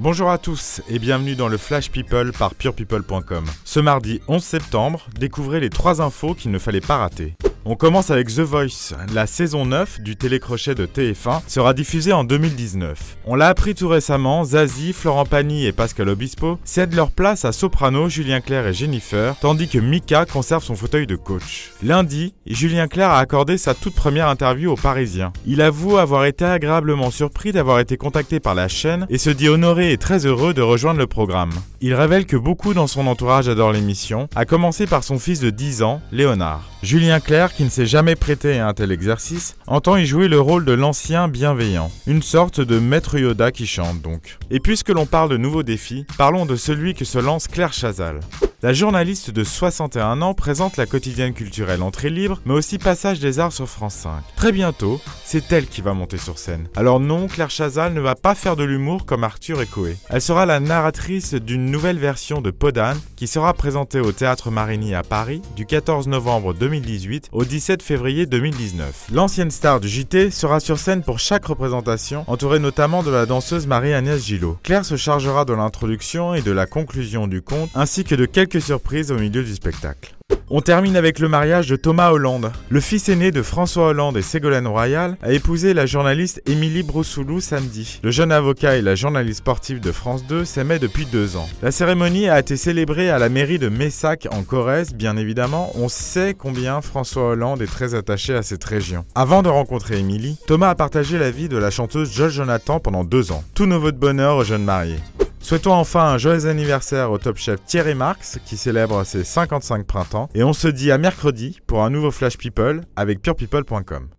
Bonjour à tous et bienvenue dans le Flash People par purepeople.com. Ce mardi 11 septembre, découvrez les trois infos qu'il ne fallait pas rater. On commence avec The Voice. La saison 9 du télécrochet de TF1 sera diffusée en 2019. On l'a appris tout récemment, Zazie, Florent Pagny et Pascal Obispo cèdent leur place à Soprano, Julien Clerc et Jennifer, tandis que Mika conserve son fauteuil de coach. Lundi, Julien Clerc a accordé sa toute première interview aux Parisiens. Il avoue avoir été agréablement surpris d'avoir été contacté par la chaîne et se dit honoré et très heureux de rejoindre le programme. Il révèle que beaucoup dans son entourage adorent l'émission, à commencer par son fils de 10 ans, Léonard. Julien Clerc, qui ne s'est jamais prêté à un tel exercice, entend y jouer le rôle de l'ancien bienveillant, une sorte de maître Yoda qui chante donc. Et puisque l'on parle de nouveaux défis, parlons de celui que se lance Claire Chazal. La journaliste de 61 ans présente la quotidienne culturelle Entrée libre, mais aussi Passage des Arts sur France 5. Très bientôt, c'est elle qui va monter sur scène. Alors non, Claire Chazal ne va pas faire de l'humour comme Arthur et Coé. Elle sera la narratrice d'une nouvelle version de Podane qui sera présentée au Théâtre Marigny à Paris du 14 novembre 2018 au 17 février 2019. L'ancienne star du JT sera sur scène pour chaque représentation, entourée notamment de la danseuse Marie-Agnès Gillot. Claire se chargera de l'introduction et de la conclusion du conte, ainsi que de quelques quelques surprises au milieu du spectacle. On termine avec le mariage de Thomas Hollande. Le fils aîné de François Hollande et Ségolène Royal a épousé la journaliste Émilie Broussoulou samedi. Le jeune avocat et la journaliste sportive de France 2 s'aimaient depuis deux ans. La cérémonie a été célébrée à la mairie de Messac en Corrèze, bien évidemment. On sait combien François Hollande est très attaché à cette région. Avant de rencontrer Émilie, Thomas a partagé la vie de la chanteuse Joel Jonathan pendant deux ans. Tout nouveau de bonheur aux jeunes mariés. Souhaitons enfin un joyeux anniversaire au top chef Thierry Marx qui célèbre ses 55 printemps et on se dit à mercredi pour un nouveau Flash People avec purepeople.com.